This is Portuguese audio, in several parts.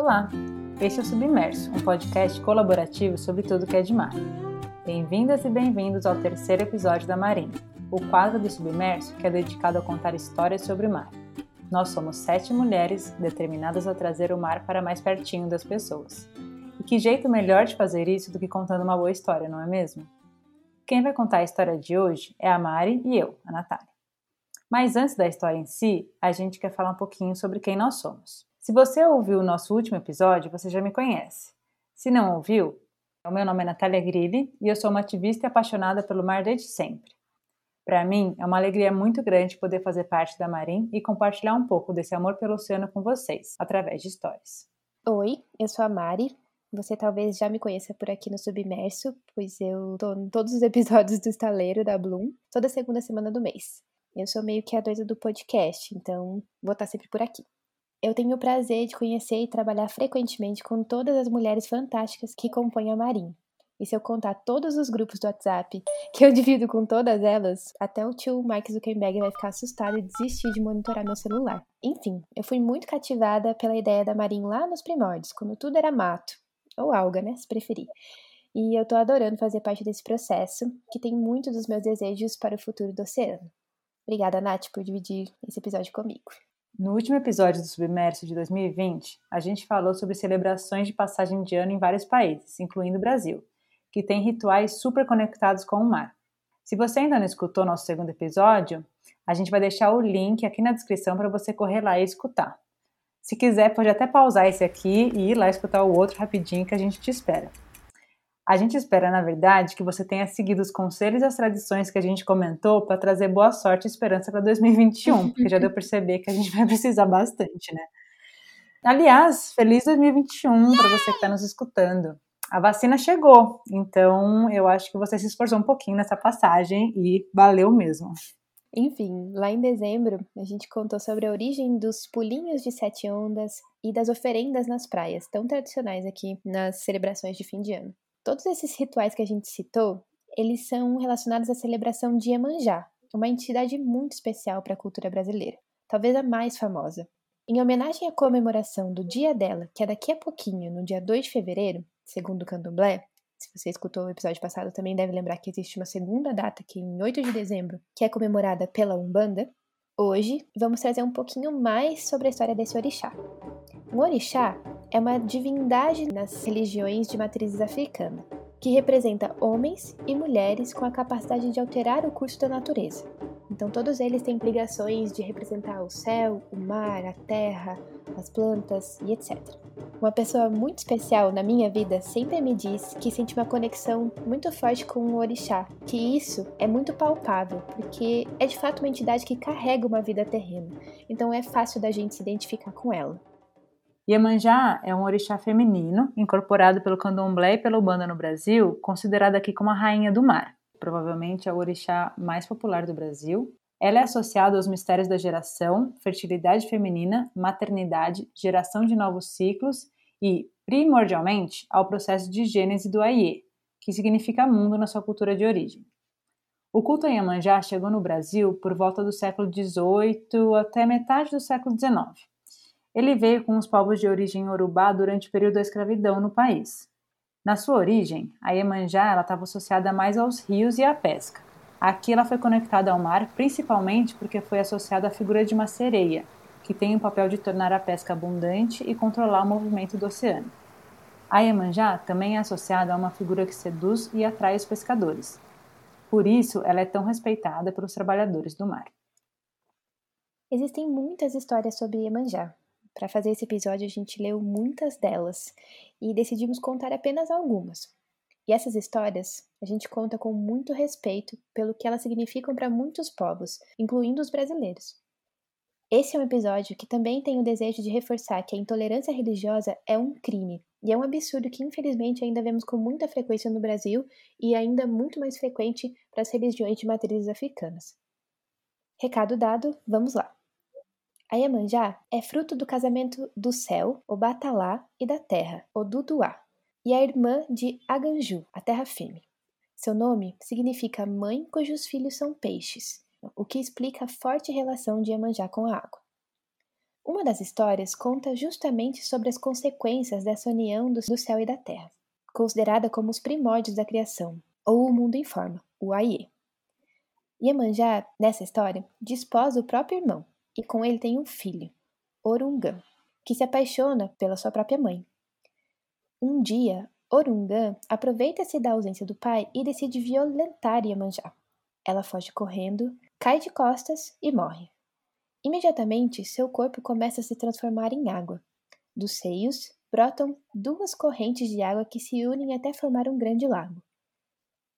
Olá, este é o Submerso, um podcast colaborativo sobre tudo que é de mar. Bem-vindas e bem-vindos ao terceiro episódio da Marinha, o quadro do Submerso que é dedicado a contar histórias sobre o mar. Nós somos sete mulheres determinadas a trazer o mar para mais pertinho das pessoas. E que jeito melhor de fazer isso do que contando uma boa história, não é mesmo? Quem vai contar a história de hoje é a Mari e eu, a Natália. Mas antes da história em si, a gente quer falar um pouquinho sobre quem nós somos. Se você ouviu o nosso último episódio, você já me conhece. Se não ouviu, o meu nome é Natália Grilli e eu sou uma ativista e apaixonada pelo mar desde sempre. Para mim, é uma alegria muito grande poder fazer parte da Marim e compartilhar um pouco desse amor pelo oceano com vocês, através de histórias. Oi, eu sou a Mari. Você talvez já me conheça por aqui no Submerso, pois eu tô em todos os episódios do Estaleiro da Bloom, toda segunda semana do mês. Eu sou meio que a doida do podcast, então vou estar sempre por aqui. Eu tenho o prazer de conhecer e trabalhar frequentemente com todas as mulheres fantásticas que compõem a Marim. E se eu contar todos os grupos do WhatsApp que eu divido com todas elas, até o tio Mike Zuckerberg vai ficar assustado e desistir de monitorar meu celular. Enfim, eu fui muito cativada pela ideia da Marim lá nos primórdios, quando tudo era mato, ou alga, né, se preferir. E eu tô adorando fazer parte desse processo, que tem muitos dos meus desejos para o futuro do oceano. Obrigada, Nath, por dividir esse episódio comigo. No último episódio do Submerso de 2020, a gente falou sobre celebrações de passagem de ano em vários países, incluindo o Brasil, que tem rituais super conectados com o mar. Se você ainda não escutou nosso segundo episódio, a gente vai deixar o link aqui na descrição para você correr lá e escutar. Se quiser, pode até pausar esse aqui e ir lá escutar o outro rapidinho que a gente te espera. A gente espera, na verdade, que você tenha seguido os conselhos e as tradições que a gente comentou para trazer boa sorte e esperança para 2021, porque já deu para perceber que a gente vai precisar bastante, né? Aliás, feliz 2021 para você que está nos escutando. A vacina chegou, então eu acho que você se esforçou um pouquinho nessa passagem e valeu mesmo. Enfim, lá em dezembro, a gente contou sobre a origem dos pulinhos de sete ondas e das oferendas nas praias, tão tradicionais aqui nas celebrações de fim de ano. Todos esses rituais que a gente citou, eles são relacionados à celebração de Iemanjá, uma entidade muito especial para a cultura brasileira, talvez a mais famosa. Em homenagem à comemoração do dia dela, que é daqui a pouquinho, no dia 2 de fevereiro, segundo o candomblé, se você escutou o episódio passado, também deve lembrar que existe uma segunda data, que é em 8 de dezembro, que é comemorada pela Umbanda. Hoje vamos trazer um pouquinho mais sobre a história desse orixá. O orixá é uma divindade nas religiões de matrizes africana, que representa homens e mulheres com a capacidade de alterar o curso da natureza. Então, todos eles têm ligações de representar o céu, o mar, a terra, as plantas e etc. Uma pessoa muito especial na minha vida sempre me diz que sente uma conexão muito forte com o orixá, que isso é muito palpável, porque é de fato uma entidade que carrega uma vida terrena, então é fácil da gente se identificar com ela. Iemanjá é um orixá feminino, incorporado pelo candomblé e pela Ubanda no Brasil, considerada aqui como a rainha do mar. Provavelmente é o orixá mais popular do Brasil. Ela é associada aos mistérios da geração, fertilidade feminina, maternidade, geração de novos ciclos e, primordialmente, ao processo de gênese do Aie, que significa mundo na sua cultura de origem. O culto a Iemanjá chegou no Brasil por volta do século XVIII até metade do século XIX. Ele veio com os povos de origem urubá durante o período da escravidão no país. Na sua origem, a Iemanjá estava associada mais aos rios e à pesca. Aqui ela foi conectada ao mar principalmente porque foi associada à figura de uma sereia, que tem o papel de tornar a pesca abundante e controlar o movimento do oceano. A Iemanjá também é associada a uma figura que seduz e atrai os pescadores. Por isso, ela é tão respeitada pelos trabalhadores do mar. Existem muitas histórias sobre Iemanjá, para fazer esse episódio, a gente leu muitas delas e decidimos contar apenas algumas. E essas histórias a gente conta com muito respeito pelo que elas significam para muitos povos, incluindo os brasileiros. Esse é um episódio que também tem o desejo de reforçar que a intolerância religiosa é um crime e é um absurdo que infelizmente ainda vemos com muita frequência no Brasil e ainda muito mais frequente para as religiões de matrizes africanas. Recado dado, vamos lá! A Iemanjá é fruto do casamento do céu, o Batalá, e da terra, o Duduá, e é irmã de Aganju, a terra firme. Seu nome significa mãe cujos filhos são peixes, o que explica a forte relação de Iemanjá com a água. Uma das histórias conta justamente sobre as consequências dessa união do céu e da terra, considerada como os primórdios da criação, ou o mundo em forma, o Aie. Iemanjá, nessa história, desposa o próprio irmão, e com ele tem um filho, Orungã, que se apaixona pela sua própria mãe. Um dia, Orungã aproveita-se da ausência do pai e decide violentar Iemanjá. Ela foge correndo, cai de costas e morre. Imediatamente, seu corpo começa a se transformar em água. Dos seios brotam duas correntes de água que se unem até formar um grande lago.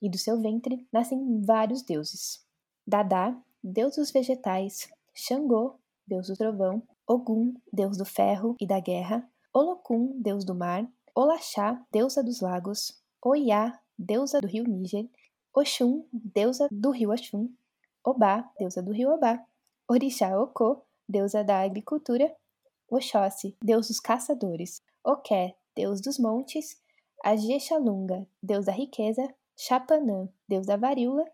E do seu ventre nascem vários deuses: Dadá, deus dos vegetais, Xangô, deus do trovão, Ogum, deus do ferro e da guerra, Olokun, deus do mar, Olaxá, deusa dos lagos, Oiá, deusa do rio Níger, Oxum, deusa do rio Oxum, Obá, deusa do rio Obá, Orixá Okô, deusa da agricultura, Oxóssi, deus dos caçadores, Oké, deus dos montes, Ajexalunga, deus da riqueza, Chapanã, deus da varíola,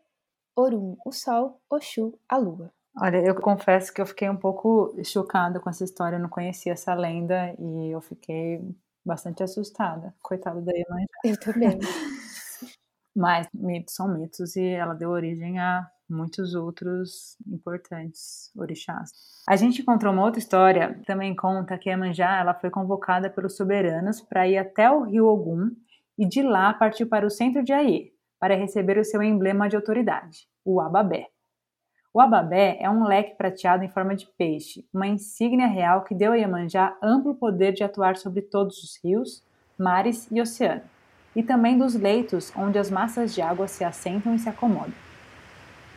Orum, o sol, Oxu, a lua. Olha, eu confesso que eu fiquei um pouco chocada com essa história, eu não conhecia essa lenda e eu fiquei bastante assustada. Coitada da Iemanjá. Eu também. Mas mitos são mitos e ela deu origem a muitos outros importantes orixás. A gente encontrou uma outra história, também conta que a Iemanjá ela foi convocada pelos soberanos para ir até o rio Ogum e de lá partiu para o centro de Aie para receber o seu emblema de autoridade, o ababé. O ababé é um leque prateado em forma de peixe, uma insígnia real que deu a Iemanjá amplo poder de atuar sobre todos os rios, mares e oceano, e também dos leitos onde as massas de água se assentam e se acomodam.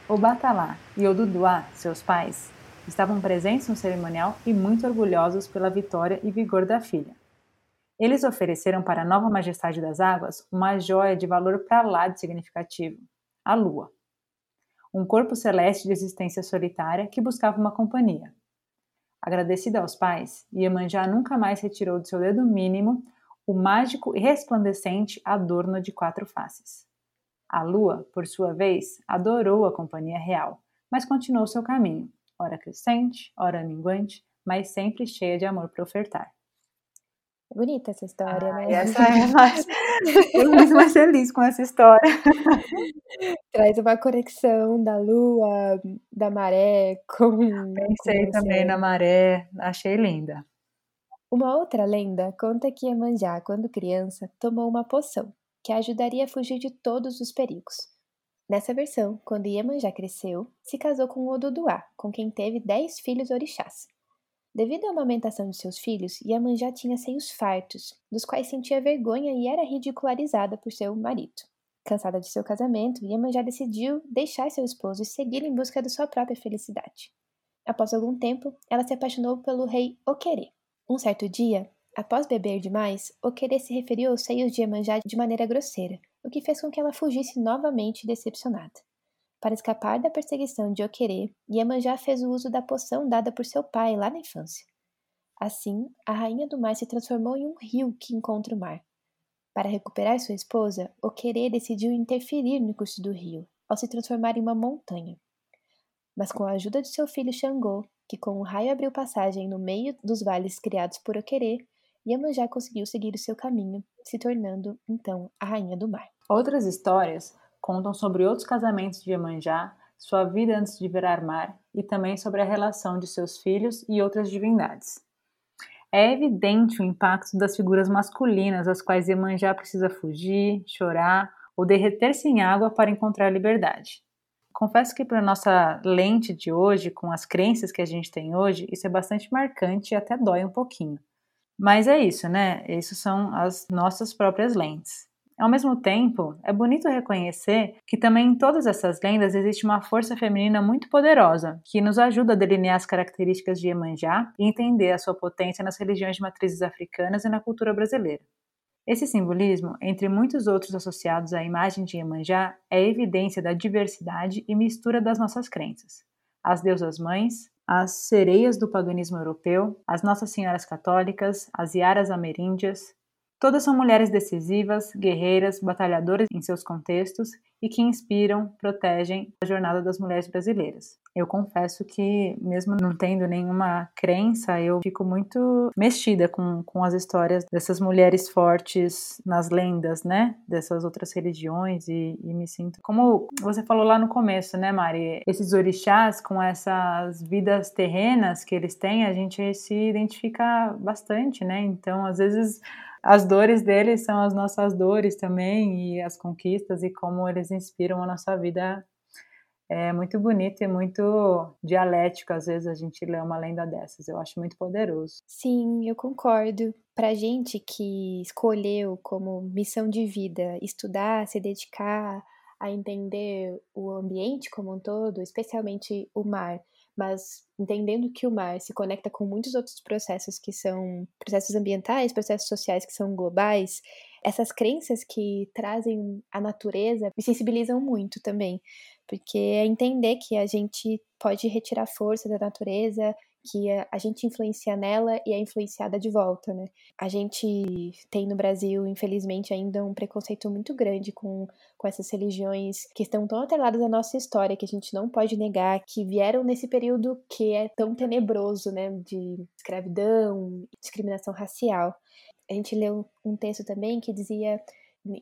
O Batalá e o Duduá, seus pais, estavam presentes no cerimonial e muito orgulhosos pela vitória e vigor da filha. Eles ofereceram para a nova majestade das águas uma joia de valor para lá de significativo, a lua um corpo celeste de existência solitária que buscava uma companhia. Agradecida aos pais, Iemanjá nunca mais retirou do seu dedo mínimo o mágico e resplandecente adorno de quatro faces. A lua, por sua vez, adorou a companhia real, mas continuou seu caminho, ora crescente, ora minguante, mas sempre cheia de amor para ofertar. Bonita essa história, ah, né? Essa é mais. Eu muito mais feliz com essa história. Traz uma conexão da lua, da maré com. Pensei com também na maré, achei linda. Uma outra lenda conta que Iemanjá, quando criança, tomou uma poção que a ajudaria a fugir de todos os perigos. Nessa versão, quando Iemanjá cresceu, se casou com Oduduá, com quem teve dez filhos orixás. Devido à amamentação de seus filhos, Iemanjá tinha seios fartos, dos quais sentia vergonha e era ridicularizada por seu marido. Cansada de seu casamento, Iemanjá decidiu deixar seu esposo e seguir em busca de sua própria felicidade. Após algum tempo, ela se apaixonou pelo rei Oquerê. Um certo dia, após beber demais, Oquerê se referiu aos seios de Iemanjá de maneira grosseira, o que fez com que ela fugisse novamente decepcionada. Para escapar da perseguição de Oquerê, Iemanjá fez o uso da poção dada por seu pai lá na infância. Assim, a rainha do mar se transformou em um rio que encontra o mar. Para recuperar sua esposa, Oquerê decidiu interferir no curso do rio, ao se transformar em uma montanha. Mas com a ajuda de seu filho Xangô, que com um raio abriu passagem no meio dos vales criados por Oquerê, Iemanjá conseguiu seguir o seu caminho, se tornando, então, a rainha do mar. Outras histórias contam sobre outros casamentos de Iemanjá, sua vida antes de virar mar e também sobre a relação de seus filhos e outras divindades. É evidente o impacto das figuras masculinas às quais Iemanjá precisa fugir, chorar ou derreter-se em água para encontrar liberdade. Confesso que para nossa lente de hoje, com as crenças que a gente tem hoje, isso é bastante marcante e até dói um pouquinho. Mas é isso, né? Isso são as nossas próprias lentes. Ao mesmo tempo, é bonito reconhecer que também em todas essas lendas existe uma força feminina muito poderosa, que nos ajuda a delinear as características de Iemanjá e entender a sua potência nas religiões de matrizes africanas e na cultura brasileira. Esse simbolismo, entre muitos outros associados à imagem de Iemanjá, é evidência da diversidade e mistura das nossas crenças. As deusas mães, as sereias do paganismo europeu, as Nossas Senhoras Católicas, as Iaras Ameríndias, Todas são mulheres decisivas, guerreiras, batalhadoras em seus contextos e que inspiram, protegem a jornada das mulheres brasileiras. Eu confesso que, mesmo não tendo nenhuma crença, eu fico muito mexida com, com as histórias dessas mulheres fortes nas lendas, né? Dessas outras religiões e, e me sinto. Como você falou lá no começo, né, Mari? Esses orixás com essas vidas terrenas que eles têm, a gente se identifica bastante, né? Então, às vezes as dores deles são as nossas dores também e as conquistas e como eles inspiram a nossa vida é muito bonito e muito dialético, às vezes, a gente lê uma lenda dessas. Eu acho muito poderoso. Sim, eu concordo. Pra gente que escolheu como missão de vida estudar, se dedicar a entender o ambiente como um todo, especialmente o mar, mas entendendo que o mar se conecta com muitos outros processos que são processos ambientais, processos sociais que são globais, essas crenças que trazem a natureza me sensibilizam muito também porque é entender que a gente pode retirar força da natureza, que a gente influencia nela e é influenciada de volta, né? A gente tem no Brasil, infelizmente, ainda um preconceito muito grande com, com essas religiões que estão tão atreladas à nossa história que a gente não pode negar que vieram nesse período que é tão tenebroso, né? De escravidão, discriminação racial. A gente leu um texto também que dizia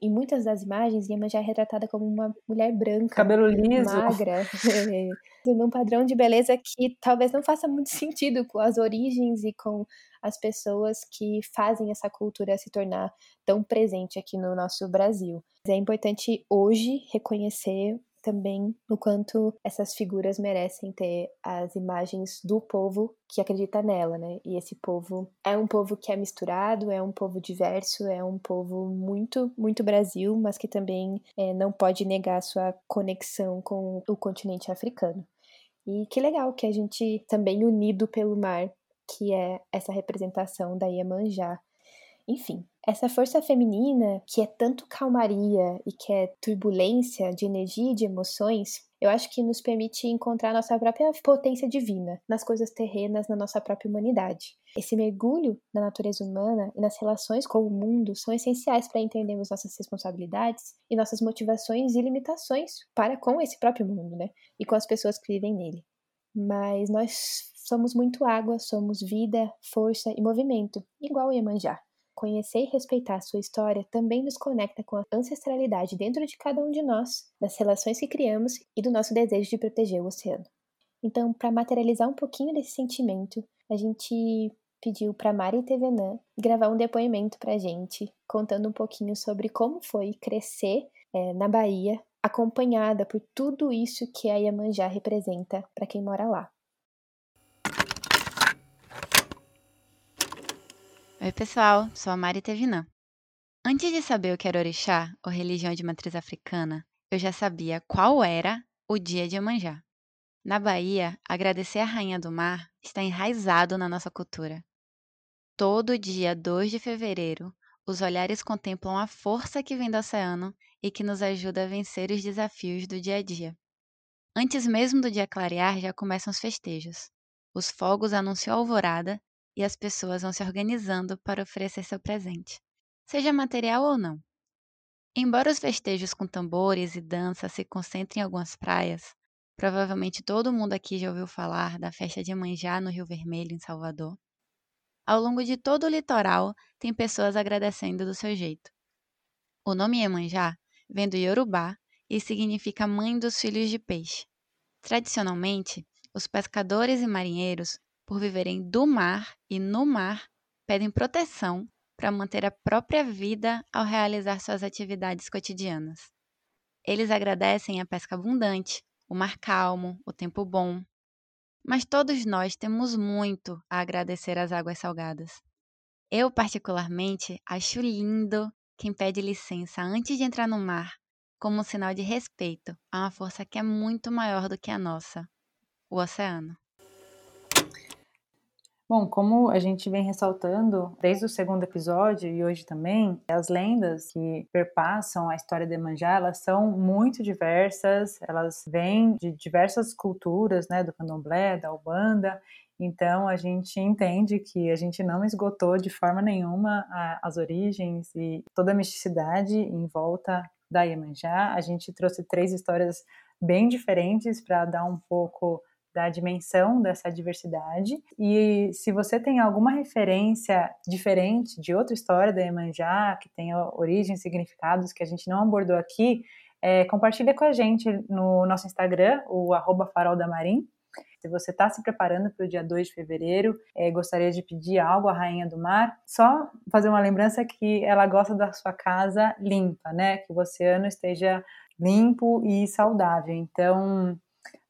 em muitas das imagens, Iemanjá é retratada como uma mulher branca, cabelo liso, magra, num padrão de beleza que talvez não faça muito sentido com as origens e com as pessoas que fazem essa cultura se tornar tão presente aqui no nosso Brasil. É importante hoje reconhecer também o quanto essas figuras merecem ter as imagens do povo que acredita nela, né? E esse povo é um povo que é misturado, é um povo diverso, é um povo muito, muito Brasil, mas que também é, não pode negar sua conexão com o continente africano. E que legal que a gente também unido pelo mar, que é essa representação da Iemanjá. Enfim, essa força feminina, que é tanto calmaria e que é turbulência de energia e de emoções, eu acho que nos permite encontrar nossa própria potência divina nas coisas terrenas, na nossa própria humanidade. Esse mergulho na natureza humana e nas relações com o mundo são essenciais para entendermos nossas responsabilidades e nossas motivações e limitações para com esse próprio mundo, né? E com as pessoas que vivem nele. Mas nós somos muito água, somos vida, força e movimento, igual o Iemanjá. Conhecer e respeitar a sua história também nos conecta com a ancestralidade dentro de cada um de nós, das relações que criamos e do nosso desejo de proteger o oceano. Então, para materializar um pouquinho desse sentimento, a gente pediu para Mari Tevenã gravar um depoimento para a gente, contando um pouquinho sobre como foi crescer é, na Bahia, acompanhada por tudo isso que a Iemanjá representa para quem mora lá. Oi, pessoal, sou a Mari Tevinã. Antes de saber o que era orixá, ou religião de matriz africana, eu já sabia qual era o dia de Iemanjá. Na Bahia, agradecer a Rainha do Mar está enraizado na nossa cultura. Todo dia 2 de fevereiro, os olhares contemplam a força que vem do oceano e que nos ajuda a vencer os desafios do dia a dia. Antes mesmo do dia clarear, já começam os festejos. Os fogos anunciam a alvorada e as pessoas vão se organizando para oferecer seu presente, seja material ou não. Embora os festejos com tambores e dança se concentrem em algumas praias, provavelmente todo mundo aqui já ouviu falar da festa de Manjá no Rio Vermelho, em Salvador. Ao longo de todo o litoral, tem pessoas agradecendo do seu jeito. O nome Iemanjá vem do Yorubá e significa mãe dos filhos de peixe. Tradicionalmente, os pescadores e marinheiros por viverem do mar e no mar, pedem proteção para manter a própria vida ao realizar suas atividades cotidianas. Eles agradecem a pesca abundante, o mar calmo, o tempo bom. Mas todos nós temos muito a agradecer às águas salgadas. Eu, particularmente, acho lindo quem pede licença antes de entrar no mar, como um sinal de respeito a uma força que é muito maior do que a nossa o oceano. Bom, como a gente vem ressaltando desde o segundo episódio e hoje também, as lendas que perpassam a história de Manjá, elas são muito diversas, elas vêm de diversas culturas, né, do candomblé, da Ubanda, Então a gente entende que a gente não esgotou de forma nenhuma a, as origens e toda a misticidade em volta da Iemanjá. A gente trouxe três histórias bem diferentes para dar um pouco da dimensão dessa diversidade. E se você tem alguma referência diferente de outra história da Iemanjá, que tenha origem, significados que a gente não abordou aqui, é, compartilha com a gente no nosso Instagram, o farol-da-marim. Se você está se preparando para o dia 2 de fevereiro, é, gostaria de pedir algo à Rainha do Mar, só fazer uma lembrança que ela gosta da sua casa limpa, né? Que o oceano esteja limpo e saudável. Então,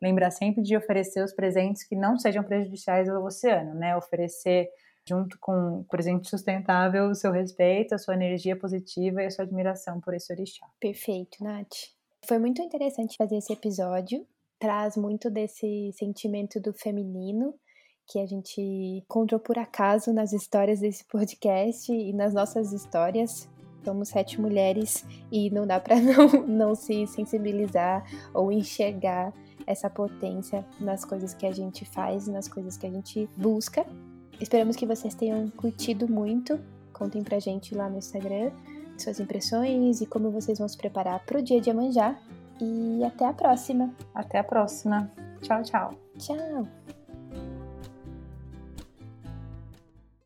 lembrar sempre de oferecer os presentes que não sejam prejudiciais ao oceano, né? Oferecer junto com o presente sustentável o seu respeito, a sua energia positiva e a sua admiração por esse orixá. Perfeito, Nath. Foi muito interessante fazer esse episódio. Traz muito desse sentimento do feminino que a gente encontrou por acaso nas histórias desse podcast e nas nossas histórias. Somos sete mulheres e não dá para não, não se sensibilizar ou enxergar essa potência nas coisas que a gente faz, nas coisas que a gente busca. Esperamos que vocês tenham curtido muito. Contem pra gente lá no Instagram suas impressões e como vocês vão se preparar para o dia de amanhã. E até a próxima. Até a próxima. Tchau, tchau. Tchau.